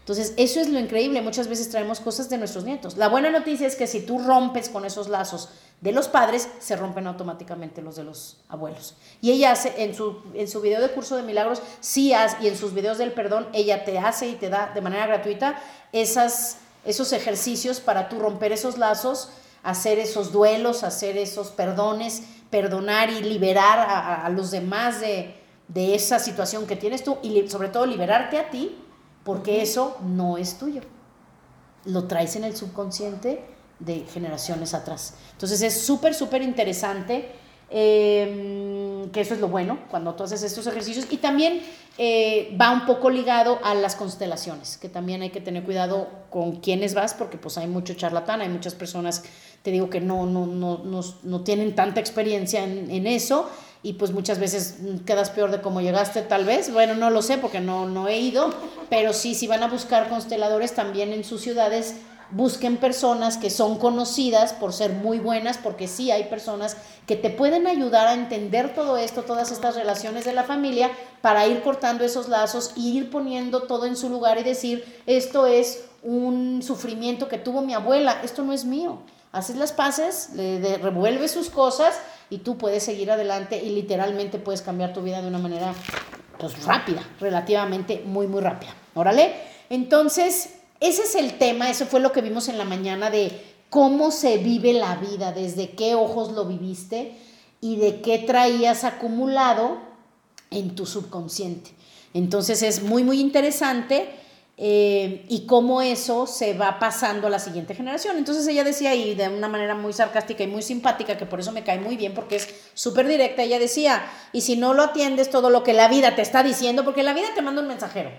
Entonces, eso es lo increíble. Muchas veces traemos cosas de nuestros nietos. La buena noticia es que si tú rompes con esos lazos de los padres, se rompen automáticamente los de los abuelos. Y ella hace, en su, en su video de curso de milagros, sí hace, y en sus videos del perdón, ella te hace y te da de manera gratuita esas esos ejercicios para tú romper esos lazos, hacer esos duelos, hacer esos perdones, perdonar y liberar a, los demás de, esa situación que tienes tú y sobre todo liberarte a ti, porque eso no es tuyo. Lo traes en el subconsciente de generaciones atrás. Entonces es súper, súper interesante Em, que eso es lo bueno cuando tú haces estos ejercicios. Y también eh, va un poco ligado a las constelaciones, que también hay que tener cuidado con quiénes vas, porque pues hay mucho charlatán, hay muchas personas, te digo, que no, no, no, no, no tienen tanta experiencia en, eso. Y pues muchas veces quedas peor de cómo llegaste, tal vez. Bueno, no lo sé porque no, no he ido, pero sí, si van a buscar consteladores también en sus ciudades, busquen personas que son conocidas por ser muy buenas, porque sí hay personas que te pueden ayudar a entender todo esto, todas estas relaciones de la familia, para ir cortando esos lazos y ir poniendo todo en su lugar y decir, esto es un sufrimiento que tuvo mi abuela, esto no es mío. Haces las paces, le, revuelves sus cosas y tú puedes seguir adelante y literalmente puedes cambiar tu vida de una manera pues rápida, relativamente muy, muy rápida. Órale. Entonces, ese es el tema, eso fue lo que vimos en la mañana de cómo se vive la vida, desde qué ojos lo viviste y de qué traías acumulado en tu subconsciente. Entonces es muy, muy interesante eh, y cómo eso se va pasando a la siguiente generación. Entonces ella decía, y de una manera muy sarcástica y muy simpática, que por eso me cae muy bien, porque es súper directa, ella decía, y si no lo atiendes todo lo que la vida te está diciendo, porque la vida te manda un mensajero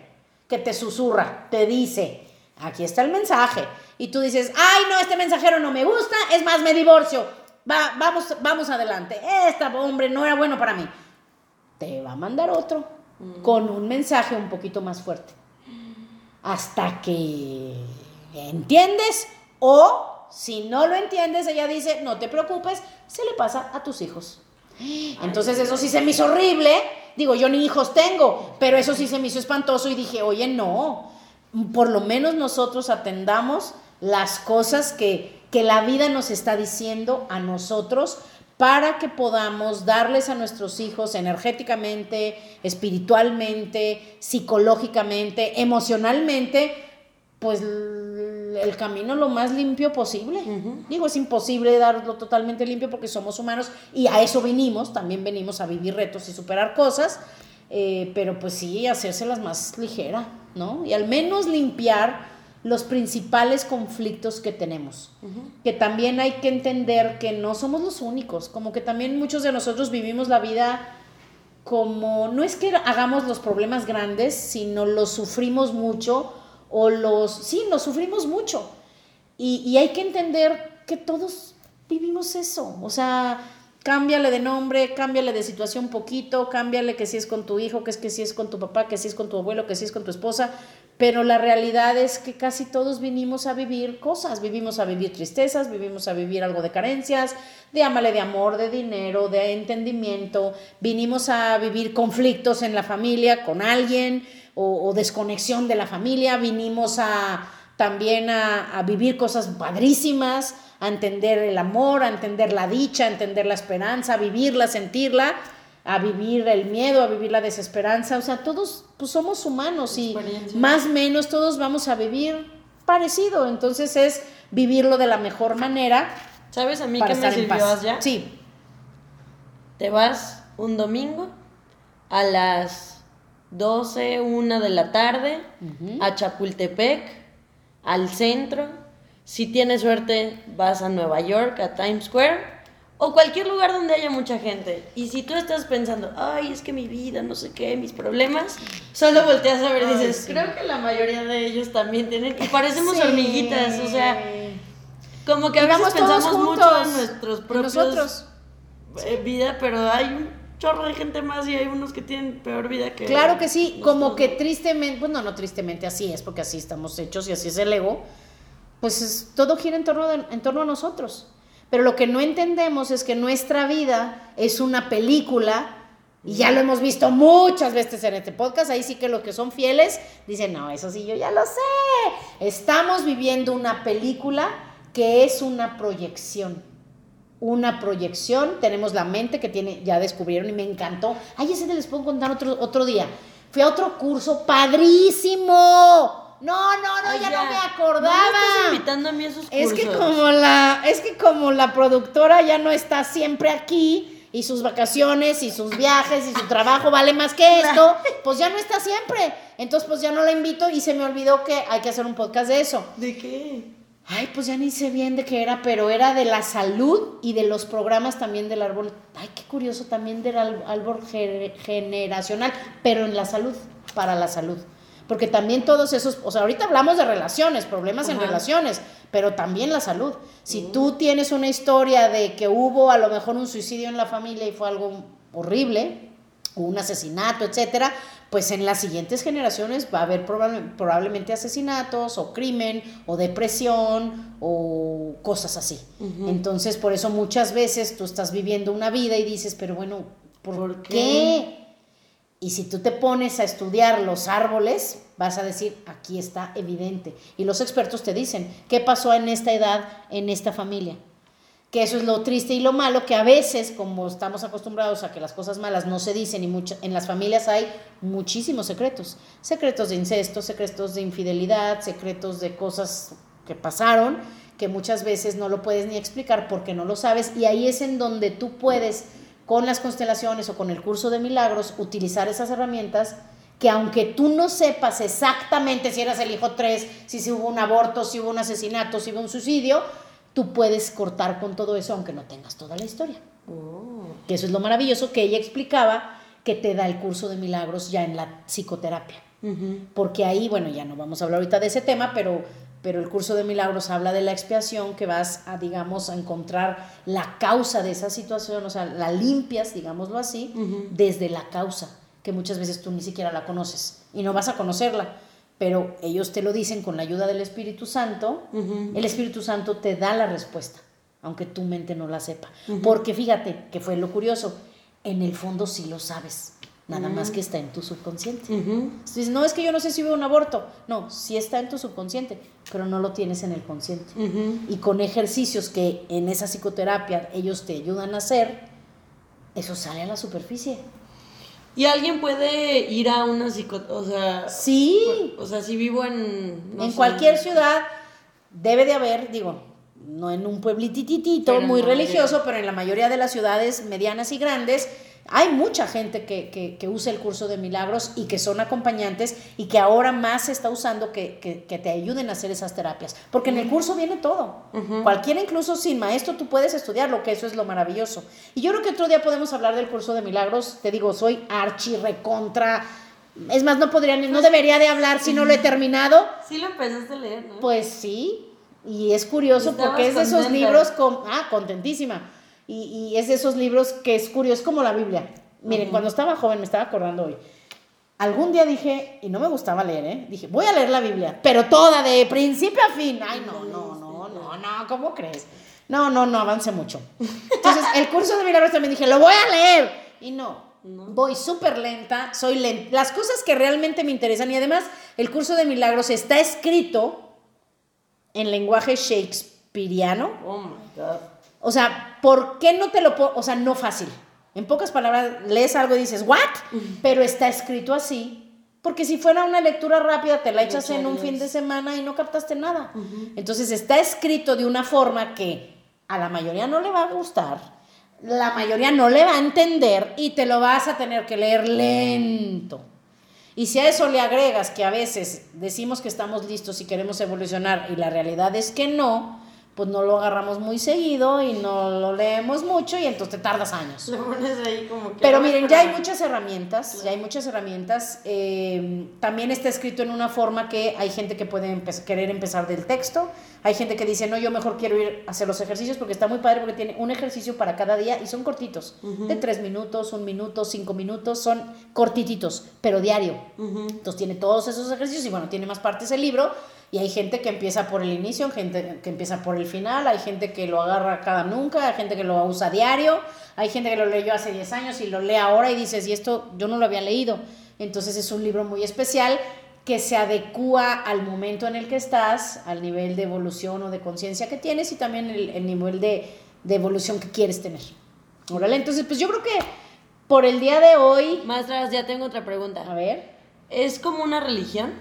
que te susurra, te dice, Aquí está el mensaje. Y tú dices, ay, no, este mensajero no me gusta, es más, me divorcio. Va, vamos, vamos adelante. Este hombre no era bueno para mí. Te va a mandar otro mm. con un mensaje un poquito más fuerte. Hasta que entiendes o si no lo entiendes, ella dice, no te preocupes, se le pasa a tus hijos. Entonces eso sí se me hizo horrible. Digo, yo ni hijos tengo, pero eso sí se me hizo espantoso y dije, oye, no, por lo menos nosotros atendamos las cosas que, que la vida nos está diciendo a nosotros para que podamos darles a nuestros hijos energéticamente, espiritualmente, psicológicamente, emocionalmente, pues el camino lo más limpio posible. Digo, es imposible darlo totalmente limpio porque somos humanos y a eso venimos, también venimos a vivir retos y superar cosas, eh, pero pues sí, hacérselas más ligera. ¿No? Y al menos limpiar los principales conflictos que tenemos. Que también hay que entender que no somos los únicos, como que también muchos de nosotros vivimos la vida como, no es que hagamos los problemas grandes, sino los sufrimos mucho o los, sí, los sufrimos mucho. Y, y hay que entender que todos vivimos eso, o sea, cámbiale de nombre, cámbiale de situación poquito, cámbiale que si es con tu hijo, que es que si es con tu papá, que si es con tu abuelo, que si es con tu esposa, pero la realidad es que casi todos vinimos a vivir cosas, vivimos a vivir tristezas, vivimos a vivir algo de carencias, de ámale de amor, de dinero, de entendimiento, vinimos a vivir conflictos en la familia con alguien o, desconexión de la familia, vinimos a también a, a vivir cosas padrísimas, a entender el amor, a entender la dicha, a entender la esperanza, a vivirla, sentirla, a vivir el miedo, a vivir la desesperanza. O sea, todos pues, somos humanos y más o menos todos vamos a vivir parecido. Entonces es vivirlo de la mejor manera. ¿Sabes a mí qué me sirvió ya? Sí. Te vas un domingo a las 12, 1 de la tarde a Chapultepec, al centro Si tienes suerte, vas a Nueva York, a Times Square o cualquier lugar donde haya mucha gente. Y si tú estás pensando, ay, es que mi vida, no sé qué, mis problemas, solo volteas a ver y dices, creo que la mayoría de ellos también tienen. Y parecemos hormiguitas, o sea, como que a veces pensamos mucho en nuestros propios nosotros. Eh, vida, pero hay un chorro de gente más y hay unos que tienen peor vida que. Claro que sí, como que tristemente, bueno, no tristemente, así es, porque así estamos hechos y así es el ego. Pues todo gira en torno, en torno a nosotros. Pero lo que no entendemos es que nuestra vida es una película, y ya lo hemos visto muchas veces en este podcast, ahí sí que los que son fieles dicen, no, eso sí, yo ya lo sé. Estamos viviendo una película que es una proyección. Una proyección, tenemos la mente que tiene, ya descubrieron y me encantó. Ay, ese les puedo contar otro, otro día. Fui a otro curso padrísimo no, no, no, ya, no me acordaba. No invitando a mí a esos cursos. Es que como la, es que como la productora ya no está siempre aquí y sus vacaciones y sus viajes y su trabajo vale más que [laughs] esto, pues ya no está siempre. Entonces, pues ya no la invito y se me olvidó que hay que hacer un podcast de eso. ¿De qué? Ay, pues ya ni sé bien de qué era, pero era de la salud y de los programas también del árbol. Ay, qué curioso, también del árbol generacional, pero en la salud, para la salud. Porque también todos esos, o sea, ahorita hablamos de relaciones, problemas en relaciones, pero también la salud. Si tú tienes una historia de que hubo a lo mejor un suicidio en la familia y fue algo horrible, o un asesinato, etcétera, pues en las siguientes generaciones va a haber probablemente asesinatos o crimen o depresión o cosas así. Entonces, por eso muchas veces tú estás viviendo una vida y dices, pero bueno, ¿por, qué? Y si tú te pones a estudiar los árboles, vas a decir, aquí está evidente. Y los expertos te dicen, ¿qué pasó en esta edad, en esta familia? Que eso es lo triste y lo malo, que a veces, como estamos acostumbrados a que las cosas malas no se dicen y en las familias hay muchísimos secretos. Secretos de incesto, secretos de infidelidad, secretos de cosas que pasaron, que muchas veces no lo puedes ni explicar porque no lo sabes. Y ahí es en donde tú puedes con las constelaciones o con el curso de milagros, utilizar esas herramientas que aunque tú no sepas exactamente si eras el hijo 3, si, hubo un aborto, si hubo un asesinato, si hubo un suicidio, tú puedes cortar con todo eso aunque no tengas toda la historia. Oh. Que eso es lo maravilloso que ella explicaba que te da el curso de milagros ya en la psicoterapia. Porque ahí, bueno, ya no vamos a hablar ahorita de ese tema, pero pero el curso de milagros habla de la expiación, que vas a, digamos, a encontrar la causa de esa situación, o sea, la limpias, digámoslo así, desde la causa, que muchas veces tú ni siquiera la conoces y no vas a conocerla, pero ellos te lo dicen con la ayuda del Espíritu Santo, el Espíritu Santo te da la respuesta, aunque tu mente no la sepa. Porque fíjate, que fue lo curioso, en el fondo sí lo sabes nada más que está en tu subconsciente. no es que yo no sé si hubo un aborto, no, sí está en tu subconsciente, pero no lo tienes en el consciente. Y con ejercicios que en esa psicoterapia ellos te ayudan a hacer, eso sale a la superficie. Y alguien puede ir a una psicoterapia, o sea... Sí. O sea, si vivo en... en cualquier ciudad debe de haber, digo, no en un pueblititito muy religioso, pero en la mayoría de las ciudades medianas y grandes, hay mucha gente que, usa el curso de milagros y que son acompañantes y que ahora más se está usando que, te ayuden a hacer esas terapias. Porque en el curso viene todo. Cualquiera, incluso sin maestro, tú puedes estudiarlo, que eso es lo maravilloso. Y yo creo que otro día podemos hablar del curso de milagros. Te digo, soy archi recontra. Es más, no podría, no debería de hablar si no lo he terminado. Sí lo empezaste a leer, ¿no? Pues sí. Y es curioso porque es de esos libros con... Ah, contentísima y, es de esos libros que es curioso, es como la Biblia. Miren, cuando estaba joven, me estaba acordando hoy, algún día dije, y no me gustaba leer, ¿eh? Dije, voy a leer la Biblia, pero toda, de principio a fin. Ay, no, no, no, no, no, ¿cómo crees? No, no, no, avance mucho. Entonces, el curso de milagros también dije, lo voy a leer. Y no, voy súper lenta, soy lenta. Las cosas que realmente me interesan, y además, el curso de milagros está escrito en lenguaje shakespeariano. Oh my God. O sea, ¿por qué no te lo puedo? O sea, no fácil. En pocas palabras, lees algo y dices, ¿what? Pero está escrito así. Porque si fuera una lectura rápida, te la echas en un fin de semana y no captaste nada. Entonces está escrito de una forma que a la mayoría no le va a gustar, la mayoría no le va a entender y te lo vas a tener que leer lento. Y si a eso le agregas que a veces decimos que estamos listos y queremos evolucionar y la realidad es que no, pues no lo agarramos muy seguido y no lo leemos mucho y entonces te tardas años. Lo pones ahí como que... Pero miren, ya hay muchas herramientas, ya hay muchas herramientas. eh, también está escrito en una forma que hay gente que puede empe- querer empezar del texto, hay gente que dice, no, yo mejor quiero ir a hacer los ejercicios porque está muy padre porque tiene un ejercicio para cada día y son cortitos, de tres minutos, un minuto, cinco minutos, son cortititos, pero diario. Entonces tiene todos esos ejercicios y bueno, tiene más partes el libro. Y hay gente que empieza por el inicio, gente que empieza por el final, hay gente que lo agarra cada nunca, hay gente que lo usa diario, hay gente que lo leyó hace 10 años y lo lee ahora y dices, y esto yo no lo había leído. Entonces es un libro muy especial que se adecua al momento en el que estás, al nivel de evolución o de conciencia que tienes y también el, el nivel de, de evolución que quieres tener. Órale, entonces pues yo creo que por el día de hoy, Maestras, ya tengo otra a pregunta. ver. ¿Es como una religión?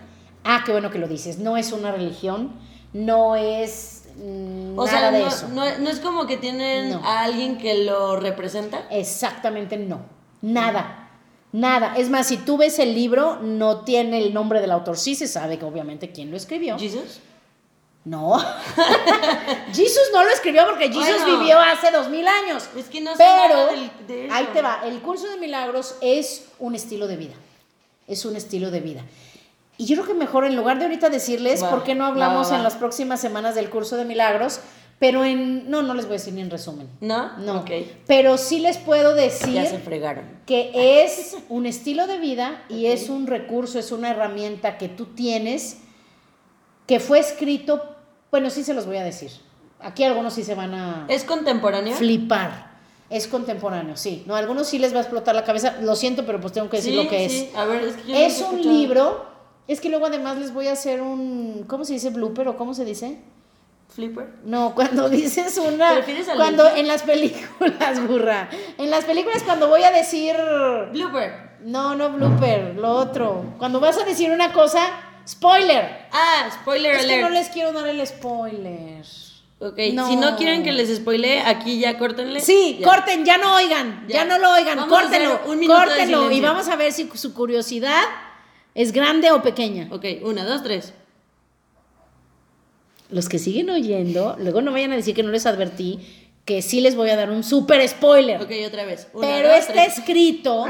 Ah, qué bueno que lo dices. No es una religión, no es mm, O nada sea, de no, eso. no, no es como que tienen No. a alguien que lo representa. Exactamente no. Nada. Nada. Es más, si tú ves el libro, no tiene el nombre del autor. Sí se sabe que obviamente quién lo escribió. ¿Jesus? No. [laughs] Jesus no lo escribió porque Jesus Bueno. vivió hace dos mil años. Es que no Pero del- de ahí te va. El curso de milagros es un estilo de vida. Es un estilo de vida. Y yo creo que mejor, en lugar de ahorita decirles, Va, ¿por qué no hablamos va, va. en las próximas semanas del curso de milagros? Pero en. No, no les voy a decir ni en resumen. ¿No? No. Ok. Pero sí les puedo decir Ya se fregaron. que es un estilo de vida y es un recurso, es una herramienta que tú tienes que fue escrito, bueno, sí se los voy a decir. Aquí algunos sí se van a ¿Es contemporáneo? flipar. Es contemporáneo, sí. No, a algunos sí les va a explotar la cabeza. Lo siento, pero pues tengo que decir Sí, lo que sí. es. A ver, es que yo Es un escuchado. libro. Es que luego además les voy a hacer un, ¿cómo se dice? Blooper o cómo se dice? ¿Flipper? No, cuando [laughs] dices una. ¿Te refieres al Cuando en las películas, burra. En las películas, cuando voy a decir. Blooper. No, no blooper, lo otro. Cuando vas a decir una cosa, spoiler. Ah, spoiler Es que no les quiero dar el spoiler. Ok, No. si no quieren que les spoilee, aquí ya córtenle. Sí, Ya. corten, ya no oigan, ya, Ya. no lo oigan, Vamos córtenlo, un córtenlo y vamos a ver si su curiosidad es grande o pequeña. Ok, una, dos, tres. Los que siguen oyendo, luego no vayan a decir que no les advertí que sí les voy a dar un super spoiler. Ok, otra vez. Una, Pero dos, está tres. escrito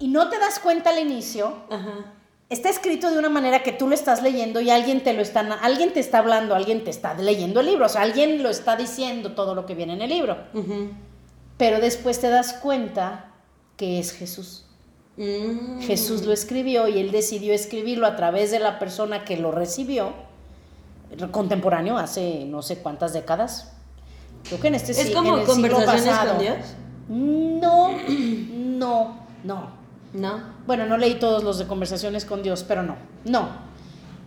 y no te das cuenta al inicio. Ajá. Está escrito de una manera que tú lo estás leyendo y alguien te lo está, alguien te está hablando, alguien te está leyendo el libro, o sea, alguien lo está diciendo todo lo que viene en el libro. Pero después te das cuenta que es Jesús. Mm. Jesús lo escribió y él decidió escribirlo a través de la persona que lo recibió, contemporáneo, hace no sé cuántas décadas. Creo que en este ¿Es como en el siglo conversaciones pasado. con Dios? No, no, no. No. Bueno, no leí todos los de conversaciones con Dios, pero no, no,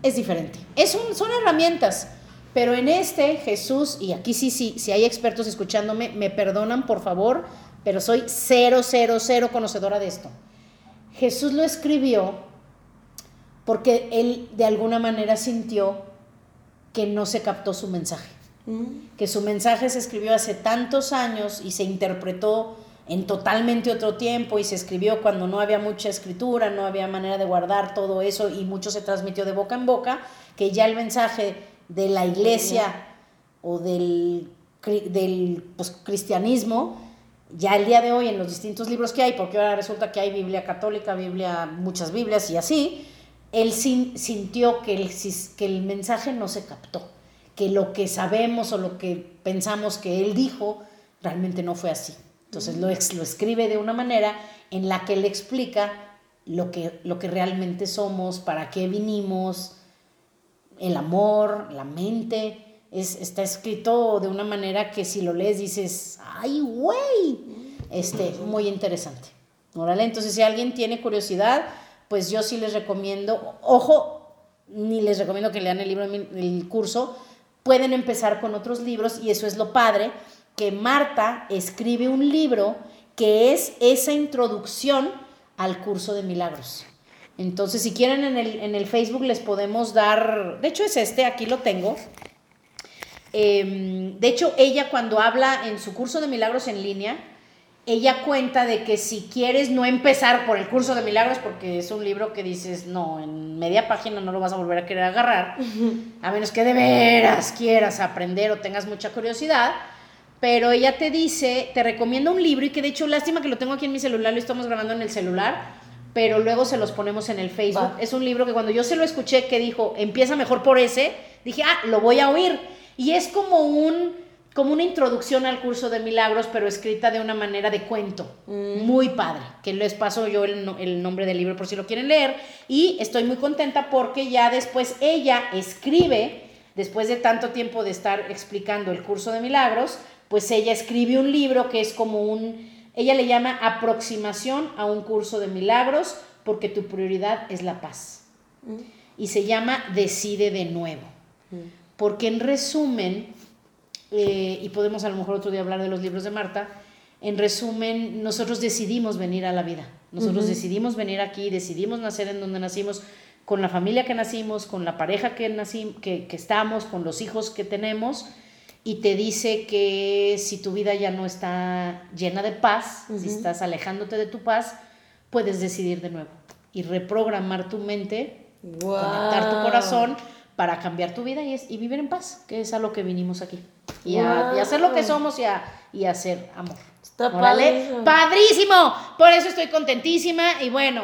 es diferente. Es un, son herramientas, pero en este Jesús, y aquí sí, sí, si hay expertos escuchándome, me perdonan por favor, pero soy cero, cero, cero conocedora de esto. Jesús lo escribió porque él de alguna manera sintió que no se captó su mensaje Mm. que su mensaje se escribió hace tantos años y se interpretó en totalmente otro tiempo y se escribió cuando no había mucha escritura, no había manera de guardar todo eso y mucho se transmitió de boca en boca, que ya el mensaje de la iglesia o del, del pues, cristianismo, ya el día de hoy en los distintos libros que hay, porque ahora resulta que hay Biblia católica, Biblia, muchas Biblias y así, él sin- sintió que el, que el mensaje no se captó, que lo que sabemos o lo que pensamos que él dijo realmente no fue así. Entonces lo escribe de una manera en la que él explica lo que, lo que realmente somos, para qué vinimos, el amor, la mente. Es, está escrito de una manera que si lo lees dices, ¡ay, güey! Este, muy interesante. Órale, entonces si alguien tiene curiosidad, pues yo sí les recomiendo, ojo, ni les recomiendo que lean el libro, el curso, pueden empezar con otros libros y eso es lo padre, que Marta escribe un libro que es esa introducción al curso de milagros. Entonces, si quieren en el, en el Facebook les podemos dar, de hecho es este, aquí lo tengo. Eh, de hecho, ella cuando habla en su curso de milagros en línea, ella cuenta de que si quieres no empezar por el curso de milagros, porque es un libro que dices, no, en media página no lo vas a volver a querer agarrar, a menos que de veras quieras aprender o tengas mucha curiosidad. Pero ella te dice, te recomienda un libro y que de hecho, lástima que lo tengo aquí en mi celular, lo estamos grabando en el celular, pero luego se los ponemos en el Facebook. Es un libro que cuando yo se lo escuché que dijo, empieza mejor por ese, dije, ah, lo voy a oír. Y es como un como una introducción al curso de milagros, pero escrita de una manera de cuento. Mm. Muy padre. Que les paso yo el, el, nombre del libro por si lo quieren leer. Y estoy muy contenta porque ya después ella escribe, después de tanto tiempo de estar explicando el curso de milagros, pues ella escribe un libro que es como un, ella le llama aproximación a un curso de milagros porque tu prioridad es la paz. Mm. Y se llama Decide de nuevo. Mm. Porque en resumen, eh, y podemos a lo mejor otro día hablar de los libros de Marta, en resumen, nosotros decidimos venir a la vida, nosotros decidimos venir aquí, decidimos nacer en donde nacimos, con la familia que nacimos, con la pareja que, nací, que, estamos, con los hijos que tenemos, y te dice que si tu vida ya no está llena de paz, si estás alejándote de tu paz, puedes decidir de nuevo y reprogramar tu mente, conectar tu corazón para cambiar tu vida y, es, y vivir en paz, que es a lo que vinimos aquí. Y, a, hacer lo que somos y a, y hacer amor. Está padrísimo. Por eso estoy contentísima y bueno,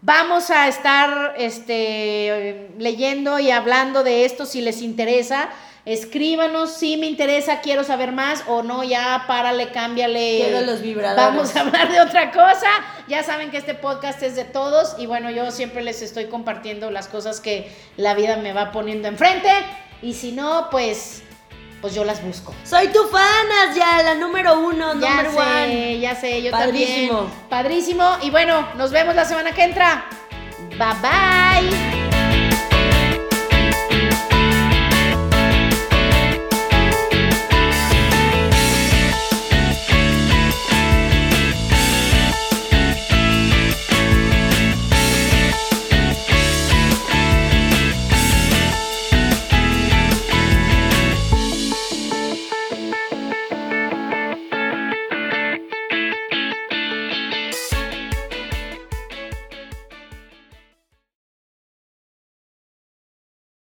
vamos a estar este, leyendo y hablando de esto si les interesa. Escríbanos si me interesa, quiero saber más o no, ya párale, cámbiale. Quiero los vibradores. Vamos a hablar de otra cosa. Ya saben que este podcast es de todos y bueno, yo siempre les estoy compartiendo las cosas que la vida me va poniendo enfrente y si no, pues pues yo las busco. Soy tu fan, ya la número uno, ya number sé, Ya sé, yo Padrísimo. también. Padrísimo. Y bueno, nos vemos la semana que entra. Bye bye.